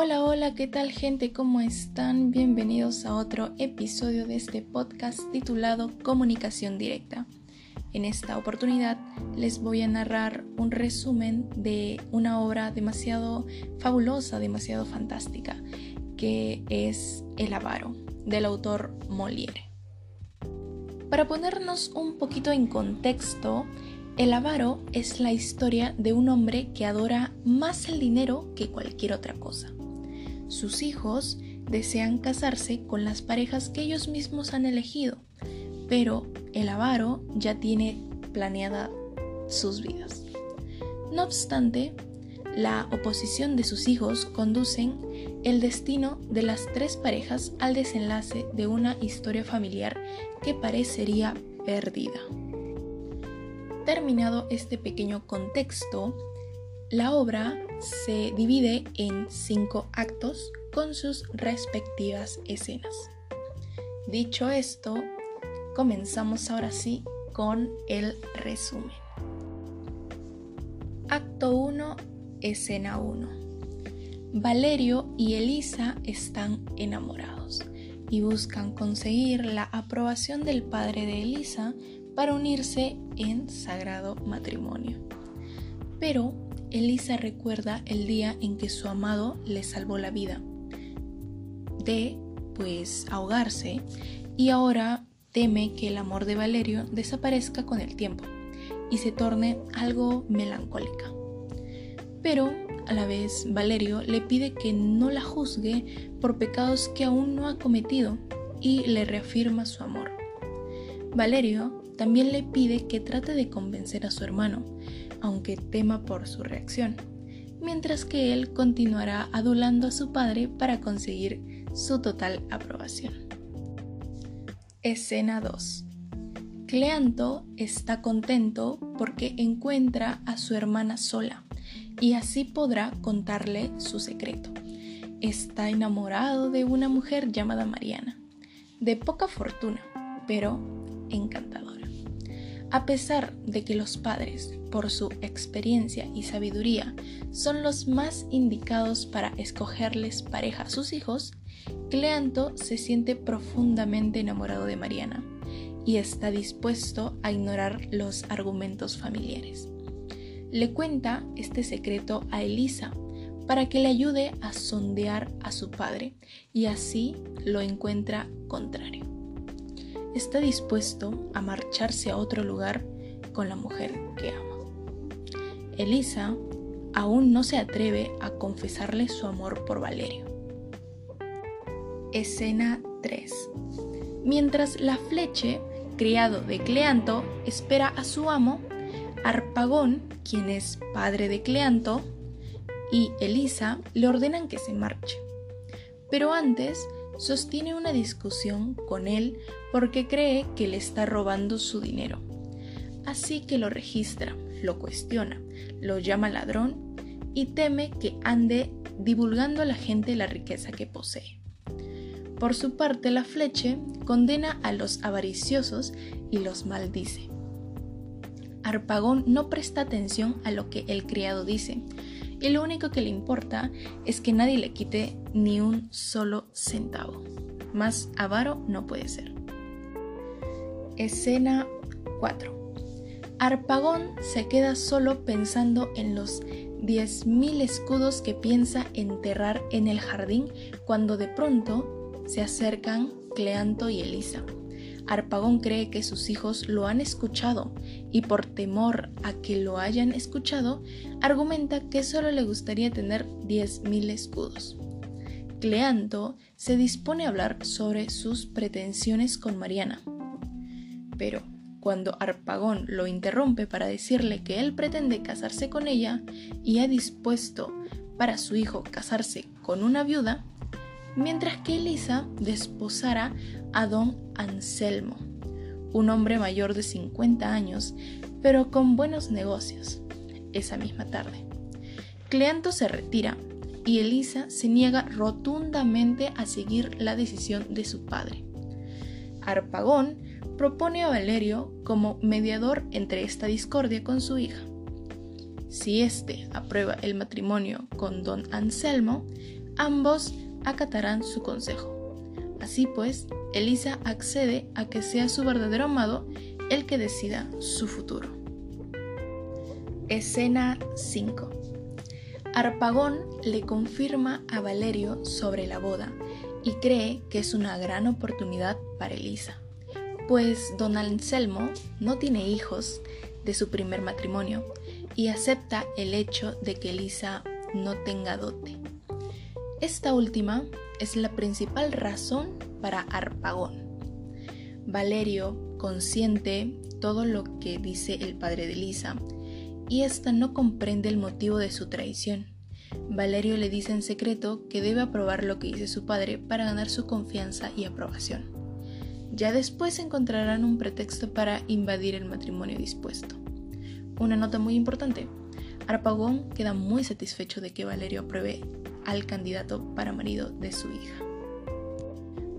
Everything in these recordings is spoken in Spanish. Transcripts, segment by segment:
Hola, hola, ¿qué tal gente? ¿Cómo están? Bienvenidos a otro episodio de este podcast titulado Comunicación Directa. En esta oportunidad les voy a narrar un resumen de una obra demasiado fabulosa, demasiado fantástica, que es El avaro, del autor Molière. Para ponernos un poquito en contexto, el avaro es la historia de un hombre que adora más el dinero que cualquier otra cosa. Sus hijos desean casarse con las parejas que ellos mismos han elegido, pero el avaro ya tiene planeada sus vidas. No obstante, la oposición de sus hijos conducen el destino de las tres parejas al desenlace de una historia familiar que parecería perdida. Terminado este pequeño contexto, la obra se divide en cinco actos con sus respectivas escenas. Dicho esto, comenzamos ahora sí con el resumen. Acto 1, escena 1. Valerio y Elisa están enamorados y buscan conseguir la aprobación del padre de Elisa para unirse en sagrado matrimonio. Pero Elisa recuerda el día en que su amado le salvó la vida de, pues, ahogarse y ahora teme que el amor de Valerio desaparezca con el tiempo y se torne algo melancólica. Pero a la vez Valerio le pide que no la juzgue por pecados que aún no ha cometido y le reafirma su amor. Valerio también le pide que trate de convencer a su hermano, aunque tema por su reacción, mientras que él continuará adulando a su padre para conseguir su total aprobación. Escena 2. Cleanto está contento porque encuentra a su hermana sola y así podrá contarle su secreto. Está enamorado de una mujer llamada Mariana, de poca fortuna, pero encantadora. A pesar de que los padres, por su experiencia y sabiduría, son los más indicados para escogerles pareja a sus hijos, Cleanto se siente profundamente enamorado de Mariana y está dispuesto a ignorar los argumentos familiares le cuenta este secreto a Elisa para que le ayude a sondear a su padre y así lo encuentra contrario. Está dispuesto a marcharse a otro lugar con la mujer que ama. Elisa aún no se atreve a confesarle su amor por Valerio. Escena 3. Mientras la fleche, criado de Cleanto, espera a su amo, Arpagón, quien es padre de Cleanto, y Elisa le ordenan que se marche. Pero antes sostiene una discusión con él porque cree que le está robando su dinero. Así que lo registra, lo cuestiona, lo llama ladrón y teme que ande divulgando a la gente la riqueza que posee. Por su parte, la fleche condena a los avariciosos y los maldice. Arpagón no presta atención a lo que el criado dice y lo único que le importa es que nadie le quite ni un solo centavo. Más avaro no puede ser. Escena 4. Arpagón se queda solo pensando en los 10.000 escudos que piensa enterrar en el jardín cuando de pronto se acercan Cleanto y Elisa. Arpagón cree que sus hijos lo han escuchado y por temor a que lo hayan escuchado, argumenta que solo le gustaría tener 10.000 escudos. Cleanto se dispone a hablar sobre sus pretensiones con Mariana. Pero cuando Arpagón lo interrumpe para decirle que él pretende casarse con ella y ha dispuesto para su hijo casarse con una viuda, mientras que Elisa desposara a don Anselmo, un hombre mayor de 50 años, pero con buenos negocios, esa misma tarde. Cleanto se retira y Elisa se niega rotundamente a seguir la decisión de su padre. Arpagón propone a Valerio como mediador entre esta discordia con su hija. Si éste aprueba el matrimonio con don Anselmo, ambos acatarán su consejo. Así pues, Elisa accede a que sea su verdadero amado el que decida su futuro. Escena 5. Arpagón le confirma a Valerio sobre la boda y cree que es una gran oportunidad para Elisa, pues don Anselmo no tiene hijos de su primer matrimonio y acepta el hecho de que Elisa no tenga dote. Esta última es la principal razón para Arpagón. Valerio consiente todo lo que dice el padre de Elisa y ésta no comprende el motivo de su traición. Valerio le dice en secreto que debe aprobar lo que dice su padre para ganar su confianza y aprobación. Ya después encontrarán un pretexto para invadir el matrimonio dispuesto. Una nota muy importante. Arpagón queda muy satisfecho de que Valerio apruebe al candidato para marido de su hija.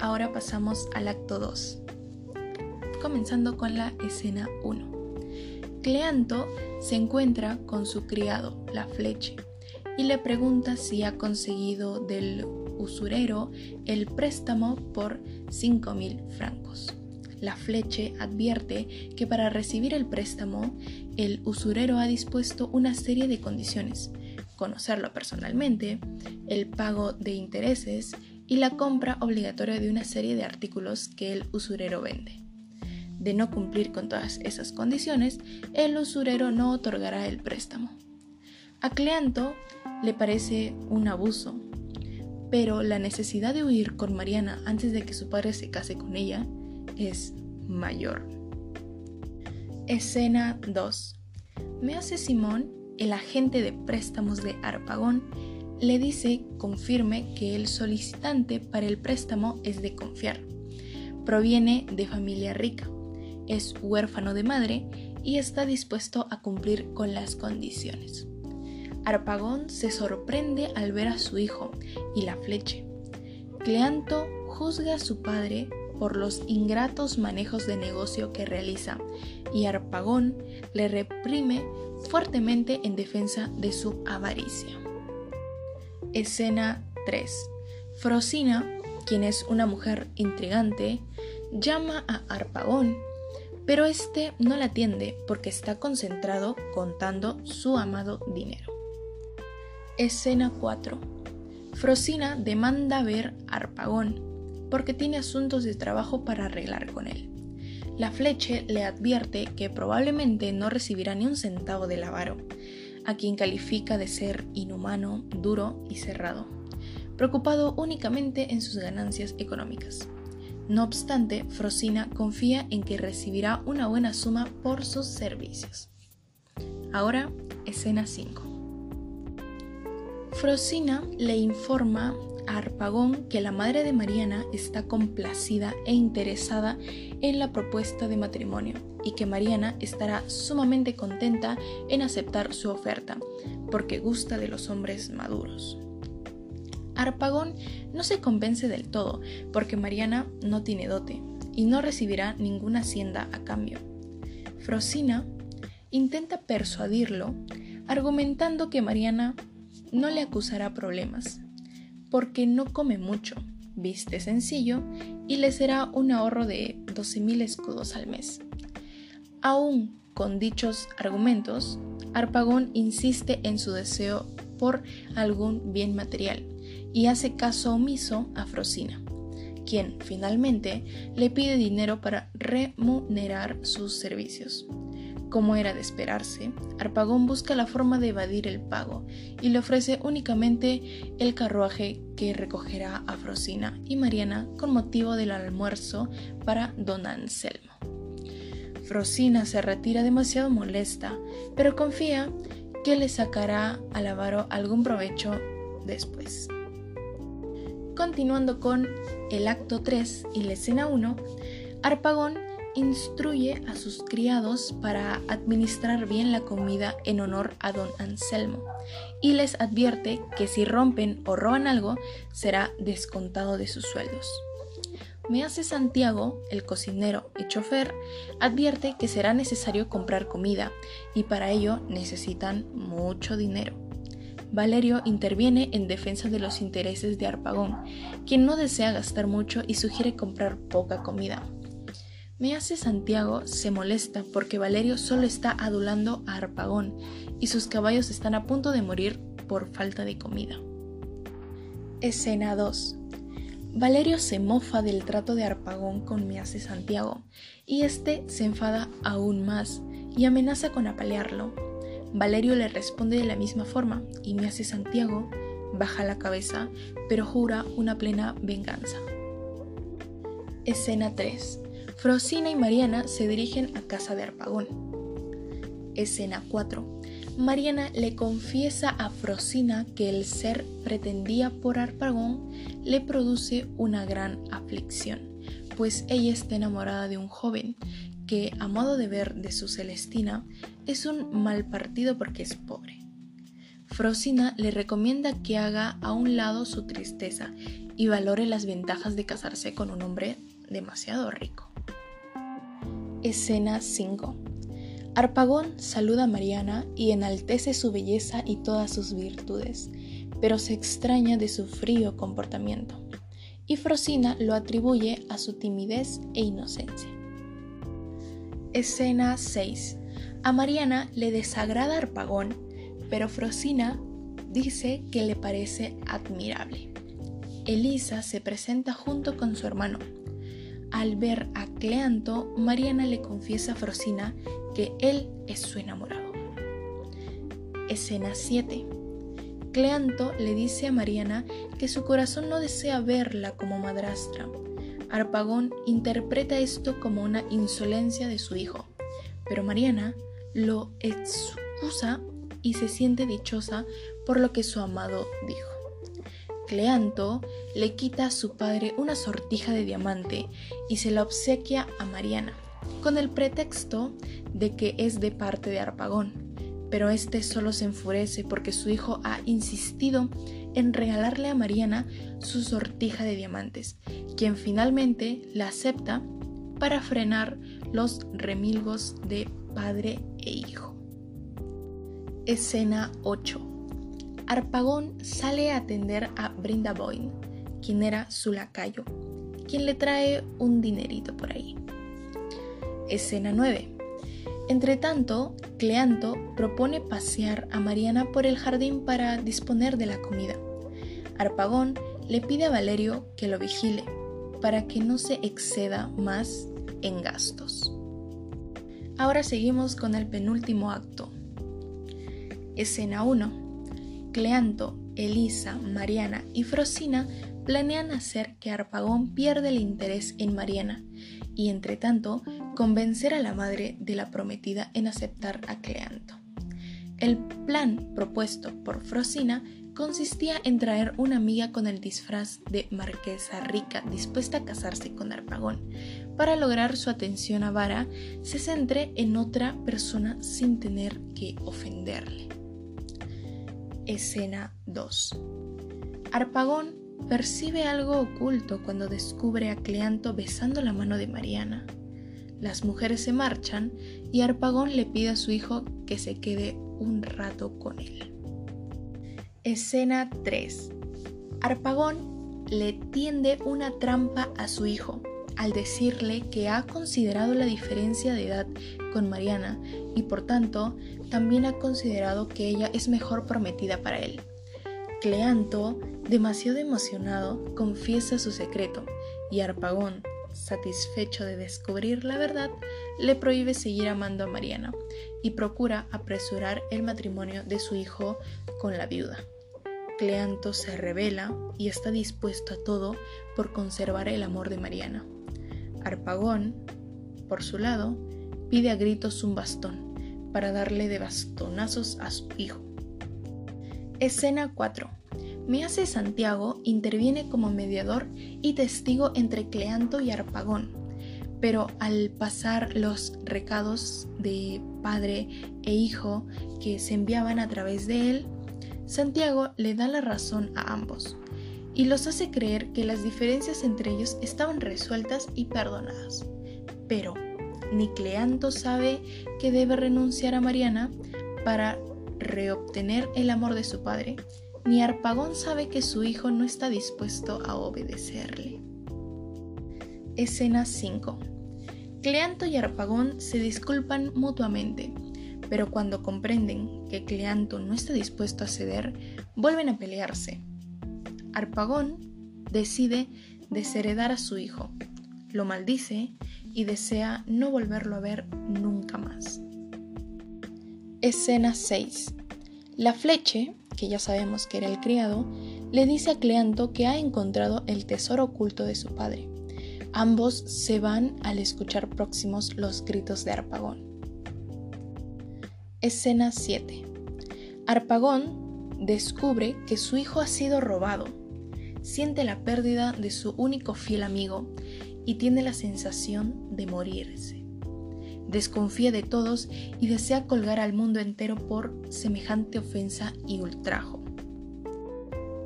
Ahora pasamos al acto 2, comenzando con la escena 1. Cleanto se encuentra con su criado, la fleche, y le pregunta si ha conseguido del usurero el préstamo por 5.000 francos. La fleche advierte que para recibir el préstamo, el usurero ha dispuesto una serie de condiciones, conocerlo personalmente, el pago de intereses y la compra obligatoria de una serie de artículos que el usurero vende. De no cumplir con todas esas condiciones, el usurero no otorgará el préstamo. A Cleanto le parece un abuso, pero la necesidad de huir con Mariana antes de que su padre se case con ella es mayor. Escena 2. Me hace Simón, el agente de préstamos de Arpagón, le dice confirme que el solicitante para el préstamo es de confiar. Proviene de familia rica, es huérfano de madre y está dispuesto a cumplir con las condiciones. Arpagón se sorprende al ver a su hijo y la fleche. Cleanto juzga a su padre por los ingratos manejos de negocio que realiza y Arpagón le reprime fuertemente en defensa de su avaricia. Escena 3. Frosina, quien es una mujer intrigante, llama a Arpagón, pero este no la atiende porque está concentrado contando su amado dinero. Escena 4. Frosina demanda ver a Arpagón porque tiene asuntos de trabajo para arreglar con él. La fleche le advierte que probablemente no recibirá ni un centavo del avaro, a quien califica de ser inhumano, duro y cerrado, preocupado únicamente en sus ganancias económicas. No obstante, Frosina confía en que recibirá una buena suma por sus servicios. Ahora, escena 5. Frosina le informa Arpagón que la madre de Mariana está complacida e interesada en la propuesta de matrimonio y que Mariana estará sumamente contenta en aceptar su oferta, porque gusta de los hombres maduros. Arpagón no se convence del todo, porque Mariana no tiene dote y no recibirá ninguna hacienda a cambio. Frosina intenta persuadirlo, argumentando que Mariana no le acusará problemas, porque no come mucho, viste sencillo y le será un ahorro de 12.000 escudos al mes. Aún con dichos argumentos, Arpagón insiste en su deseo por algún bien material y hace caso omiso a Frosina, quien finalmente le pide dinero para remunerar sus servicios. Como era de esperarse, Arpagón busca la forma de evadir el pago y le ofrece únicamente el carruaje que recogerá a Frosina y Mariana con motivo del almuerzo para don Anselmo. Frosina se retira demasiado molesta, pero confía que le sacará al avaro algún provecho después. Continuando con el acto 3 y la escena 1, Arpagón instruye a sus criados para administrar bien la comida en honor a don Anselmo y les advierte que si rompen o roban algo será descontado de sus sueldos. Me hace Santiago, el cocinero y chofer, advierte que será necesario comprar comida y para ello necesitan mucho dinero. Valerio interviene en defensa de los intereses de Arpagón, quien no desea gastar mucho y sugiere comprar poca comida. Me hace Santiago se molesta porque Valerio solo está adulando a Arpagón y sus caballos están a punto de morir por falta de comida. Escena 2. Valerio se mofa del trato de Arpagón con Meace Santiago, y este se enfada aún más y amenaza con apalearlo. Valerio le responde de la misma forma, y Meace Santiago baja la cabeza, pero jura una plena venganza. Escena 3. Frosina y Mariana se dirigen a casa de Arpagón. Escena 4. Mariana le confiesa a Frosina que el ser pretendía por Arpagón le produce una gran aflicción, pues ella está enamorada de un joven que, a modo de ver de su Celestina, es un mal partido porque es pobre. Frosina le recomienda que haga a un lado su tristeza y valore las ventajas de casarse con un hombre demasiado rico. Escena 5 Arpagón saluda a Mariana y enaltece su belleza y todas sus virtudes, pero se extraña de su frío comportamiento, y Frosina lo atribuye a su timidez e inocencia. Escena 6. A Mariana le desagrada Arpagón, pero Frosina dice que le parece admirable. Elisa se presenta junto con su hermano. Al ver a Cleanto, Mariana le confiesa a Frosina que él es su enamorado. Escena 7. Cleanto le dice a Mariana que su corazón no desea verla como madrastra. Arpagón interpreta esto como una insolencia de su hijo, pero Mariana lo excusa y se siente dichosa por lo que su amado dijo. Cleanto le quita a su padre una sortija de diamante y se la obsequia a Mariana con el pretexto de que es de parte de Arpagón, pero este solo se enfurece porque su hijo ha insistido en regalarle a Mariana su sortija de diamantes, quien finalmente la acepta para frenar los remilgos de padre e hijo. Escena 8. Arpagón sale a atender a Brindaboin, quien era su lacayo, quien le trae un dinerito por ahí. Escena 9. Entretanto, Cleanto propone pasear a Mariana por el jardín para disponer de la comida. Arpagón le pide a Valerio que lo vigile para que no se exceda más en gastos. Ahora seguimos con el penúltimo acto. Escena 1. Cleanto, Elisa, Mariana y Frosina planean hacer que Arpagón pierda el interés en Mariana y entre tanto convencer a la madre de la prometida en aceptar a Cleanto. El plan propuesto por Frosina consistía en traer una amiga con el disfraz de marquesa rica dispuesta a casarse con Arpagón. Para lograr su atención a Vara, se centre en otra persona sin tener que ofenderle. Escena 2. Arpagón percibe algo oculto cuando descubre a Cleanto besando la mano de Mariana. Las mujeres se marchan y Arpagón le pide a su hijo que se quede un rato con él. Escena 3. Arpagón le tiende una trampa a su hijo al decirle que ha considerado la diferencia de edad con Mariana y por tanto también ha considerado que ella es mejor prometida para él. Cleanto, demasiado emocionado, confiesa su secreto y Arpagón, satisfecho de descubrir la verdad, le prohíbe seguir amando a Mariana y procura apresurar el matrimonio de su hijo con la viuda. Cleanto se revela y está dispuesto a todo por conservar el amor de Mariana. Arpagón, por su lado, pide a gritos un bastón para darle de bastonazos a su hijo. Escena 4. Meace Santiago interviene como mediador y testigo entre Cleanto y Arpagón, pero al pasar los recados de padre e hijo que se enviaban a través de él, Santiago le da la razón a ambos y los hace creer que las diferencias entre ellos estaban resueltas y perdonadas. Pero ni Cleanto sabe que debe renunciar a Mariana para reobtener el amor de su padre, ni Arpagón sabe que su hijo no está dispuesto a obedecerle. Escena 5. Cleanto y Arpagón se disculpan mutuamente, pero cuando comprenden que Cleanto no está dispuesto a ceder, vuelven a pelearse. Arpagón decide desheredar a su hijo, lo maldice y desea no volverlo a ver nunca más. Escena 6. La fleche, que ya sabemos que era el criado, le dice a Cleanto que ha encontrado el tesoro oculto de su padre. Ambos se van al escuchar próximos los gritos de Arpagón. Escena 7. Arpagón descubre que su hijo ha sido robado siente la pérdida de su único fiel amigo y tiene la sensación de morirse. Desconfía de todos y desea colgar al mundo entero por semejante ofensa y ultrajo.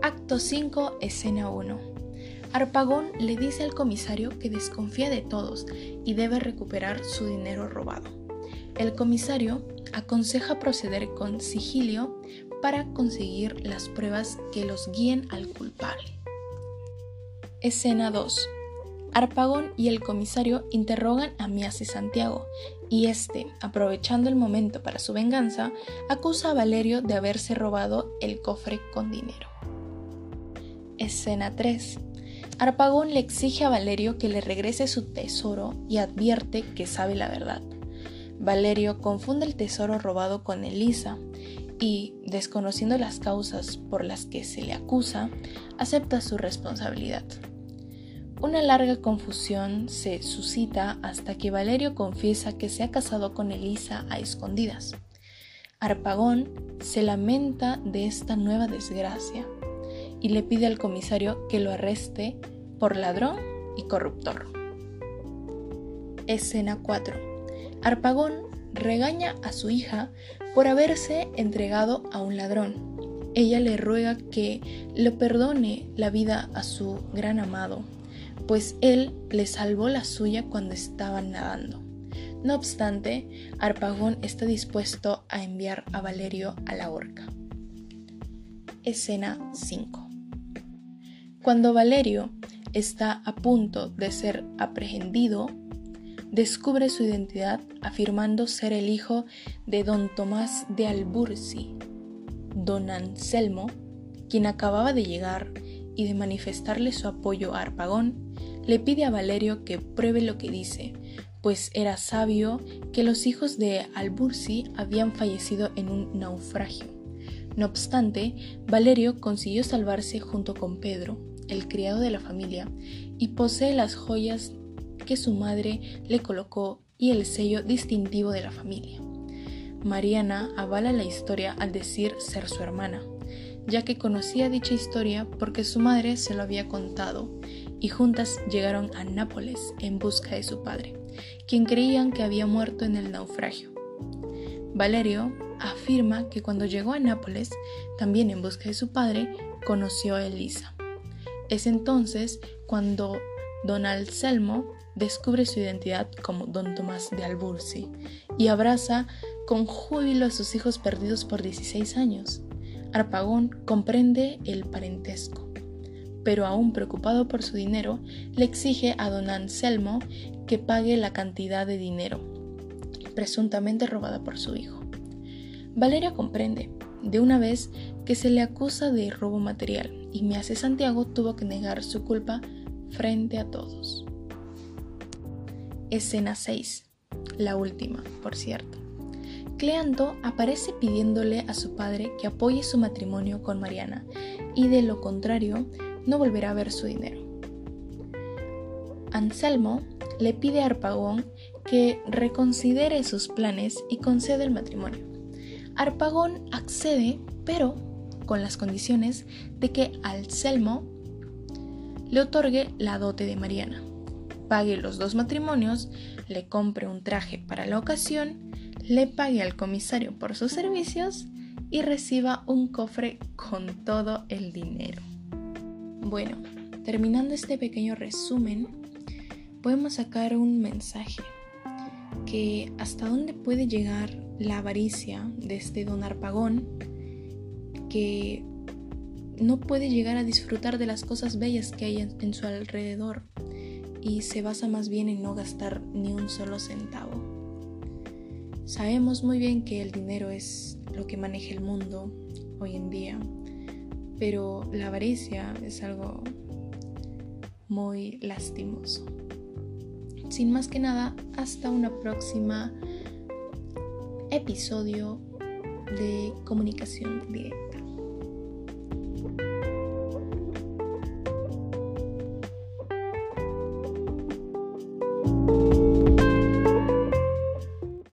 Acto 5, escena 1. Arpagón le dice al comisario que desconfía de todos y debe recuperar su dinero robado. El comisario aconseja proceder con sigilio para conseguir las pruebas que los guíen al culpable. Escena 2. Arpagón y el comisario interrogan a Mias y Santiago, y este, aprovechando el momento para su venganza, acusa a Valerio de haberse robado el cofre con dinero. Escena 3. Arpagón le exige a Valerio que le regrese su tesoro y advierte que sabe la verdad. Valerio confunde el tesoro robado con Elisa y, desconociendo las causas por las que se le acusa, acepta su responsabilidad. Una larga confusión se suscita hasta que Valerio confiesa que se ha casado con Elisa a escondidas. Arpagón se lamenta de esta nueva desgracia y le pide al comisario que lo arreste por ladrón y corruptor. Escena 4. Arpagón regaña a su hija por haberse entregado a un ladrón. Ella le ruega que le perdone la vida a su gran amado, pues él le salvó la suya cuando estaban nadando. No obstante, Arpagón está dispuesto a enviar a Valerio a la horca. Escena 5. Cuando Valerio está a punto de ser aprehendido, descubre su identidad afirmando ser el hijo de don Tomás de Albursi. Don Anselmo, quien acababa de llegar y de manifestarle su apoyo a Arpagón, le pide a Valerio que pruebe lo que dice, pues era sabio que los hijos de Albursi habían fallecido en un naufragio. No obstante, Valerio consiguió salvarse junto con Pedro, el criado de la familia, y posee las joyas que su madre le colocó y el sello distintivo de la familia. Mariana avala la historia al decir ser su hermana, ya que conocía dicha historia porque su madre se lo había contado y juntas llegaron a Nápoles en busca de su padre, quien creían que había muerto en el naufragio. Valerio afirma que cuando llegó a Nápoles, también en busca de su padre, conoció a Elisa. Es entonces cuando don Anselmo descubre su identidad como don Tomás de Albursi y abraza con júbilo a sus hijos perdidos por 16 años. Arpagón comprende el parentesco, pero aún preocupado por su dinero, le exige a don Anselmo que pague la cantidad de dinero, presuntamente robada por su hijo. Valeria comprende, de una vez, que se le acusa de robo material y me hace Santiago tuvo que negar su culpa frente a todos. Escena 6. La última, por cierto. Cleanto aparece pidiéndole a su padre que apoye su matrimonio con Mariana y de lo contrario no volverá a ver su dinero. Anselmo le pide a Arpagón que reconsidere sus planes y concede el matrimonio. Arpagón accede, pero con las condiciones de que Anselmo le otorgue la dote de Mariana pague los dos matrimonios, le compre un traje para la ocasión, le pague al comisario por sus servicios y reciba un cofre con todo el dinero. Bueno, terminando este pequeño resumen, podemos sacar un mensaje que hasta dónde puede llegar la avaricia de este don Arpagón que no puede llegar a disfrutar de las cosas bellas que hay en, su alrededor y se basa más bien en no gastar ni un solo centavo. Sabemos muy bien que el dinero es lo que maneja el mundo hoy en día, pero la avaricia es algo muy lastimoso. Sin más que nada, hasta una próxima episodio de comunicación directa.